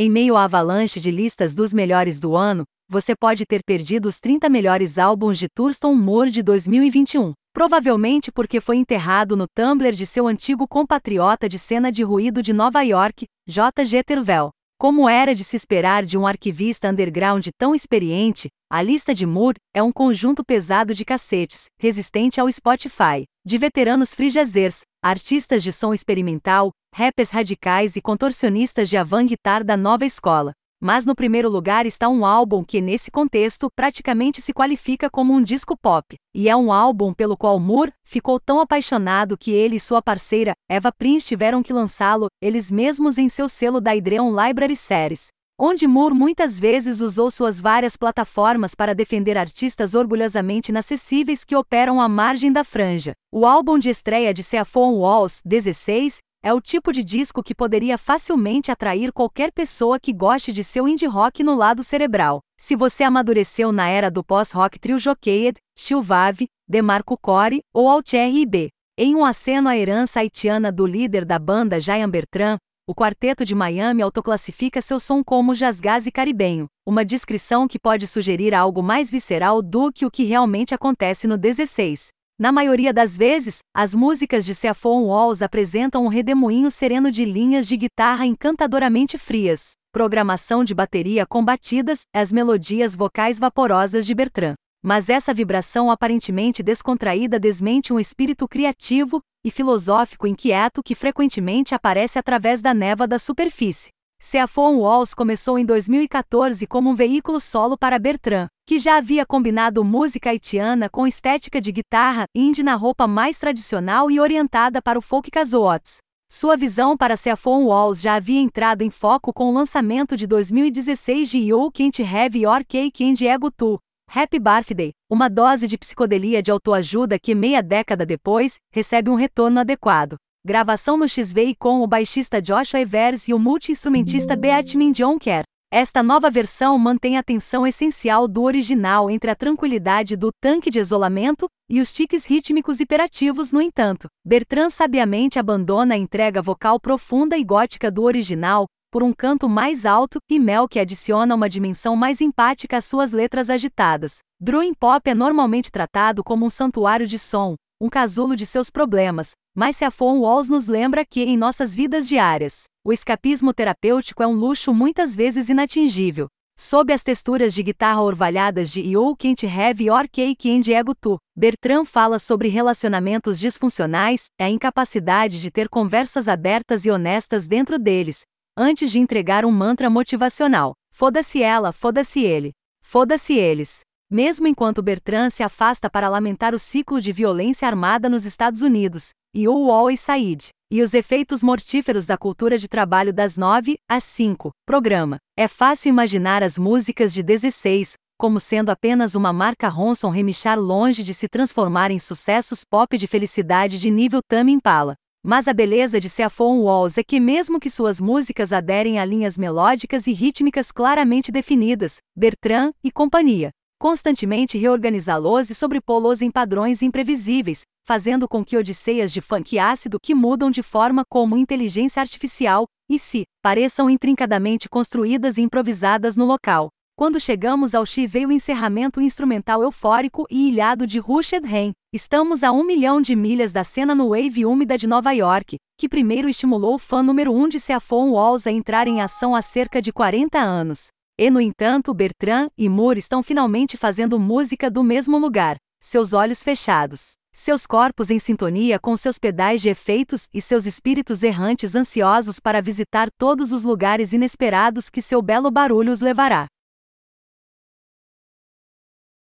Em meio à avalanche de listas dos melhores do ano, você pode ter perdido os 30 melhores álbuns de Thurston Moore de 2021. Provavelmente porque foi enterrado no Tumblr de seu antigo compatriota de cena de ruído de Nova York, J.G. Tervel. Como era de se esperar de um arquivista underground tão experiente, a lista de Moore é um conjunto pesado de cassetes, resistente ao Spotify, de veteranos free artistas de som experimental, rappers radicais e contorcionistas de avant-guitar da nova escola. Mas no primeiro lugar está um álbum que, nesse contexto, praticamente se qualifica como um disco pop. E é um álbum pelo qual Moore ficou tão apaixonado que ele e sua parceira, Eva Prince, tiveram que lançá-lo, eles mesmos em seu selo da Idreon Library Series. Onde Moore muitas vezes usou suas várias plataformas para defender artistas orgulhosamente inacessíveis que operam à margem da franja. O álbum de estreia de Seaphone Walls, 16, é o tipo de disco que poderia facilmente atrair qualquer pessoa que goste de seu indie rock no lado cerebral. Se você amadureceu na era do pós-rock Trio Jockeyed, Shilvave, DeMarco Core ou Altier IB. Em um aceno à herança haitiana do líder da banda Jayan Bertrand, o quarteto de Miami autoclassifica seu som como jazzgaz caribenho, uma descrição que pode sugerir algo mais visceral do que o que realmente acontece no 16. Na maioria das vezes, as músicas de Seaphone Walls apresentam um redemoinho sereno de linhas de guitarra encantadoramente frias, programação de bateria com batidas, as melodias vocais vaporosas de Bertrand. Mas essa vibração aparentemente descontraída desmente um espírito criativo e filosófico inquieto que frequentemente aparece através da neva da superfície. Seaphone Walls começou em 2014 como um veículo solo para Bertrand, que já havia combinado música haitiana com estética de guitarra indie na roupa mais tradicional e orientada para o folk casuots. Sua visão para Seaphone Walls já havia entrado em foco com o lançamento de 2016 de You Can't Have Your Cake and Ego Too, Happy Birthday, uma dose de psicodelia de autoajuda que meia década depois, recebe um retorno adequado. Gravação no XV com o baixista Joshua Evers e o multi-instrumentista Beatmin Jonker. Esta nova versão mantém a tensão essencial do original entre a tranquilidade do tanque de isolamento e os tiques rítmicos imperativos, no entanto. Bertrand sabiamente abandona a entrega vocal profunda e gótica do original por um canto mais alto e Mel que adiciona uma dimensão mais empática às suas letras agitadas. Dream Pop é normalmente tratado como um santuário de som, um casulo de seus problemas, mas Seaphone Walls nos lembra que, em nossas vidas diárias, o escapismo terapêutico é um luxo muitas vezes inatingível. Sob as texturas de guitarra orvalhadas de You Can't Have Your Cake and Ego Too, Bertrand fala sobre relacionamentos disfuncionais, a incapacidade de ter conversas abertas e honestas dentro deles, antes de entregar um mantra motivacional. Foda-se ela, foda-se ele. Foda-se eles. Mesmo enquanto Bertrand se afasta para lamentar o ciclo de violência armada nos Estados Unidos, e o Wall e Said, e os efeitos mortíferos da cultura de trabalho das 9 às 5, programa. É fácil imaginar as músicas de 16 como sendo apenas uma marca Ronson remichar longe de se transformar em sucessos pop de felicidade de nível Tame Impala. Mas a beleza de Seaphone Walls é que mesmo que suas músicas aderem a linhas melódicas e rítmicas claramente definidas, Bertrand e companhia, constantemente reorganizá-los e sobrepô-los em padrões imprevisíveis, fazendo com que odisseias de funk ácido que mudam de forma como inteligência artificial, e se, pareçam intrincadamente construídas e improvisadas no local. Quando chegamos ao X veio o encerramento instrumental eufórico e ilhado de Rushed Rain. Estamos a um milhão de milhas da cena no Wave úmida de Nova York, que primeiro estimulou o fã número 1 um de Seaphone Walls a entrar em ação há cerca de 40 anos. E no entanto, Bertrand e Moore estão finalmente fazendo música do mesmo lugar, seus olhos fechados, seus corpos em sintonia com seus pedais de efeitos e seus espíritos errantes ansiosos para visitar todos os lugares inesperados que seu belo barulho os levará.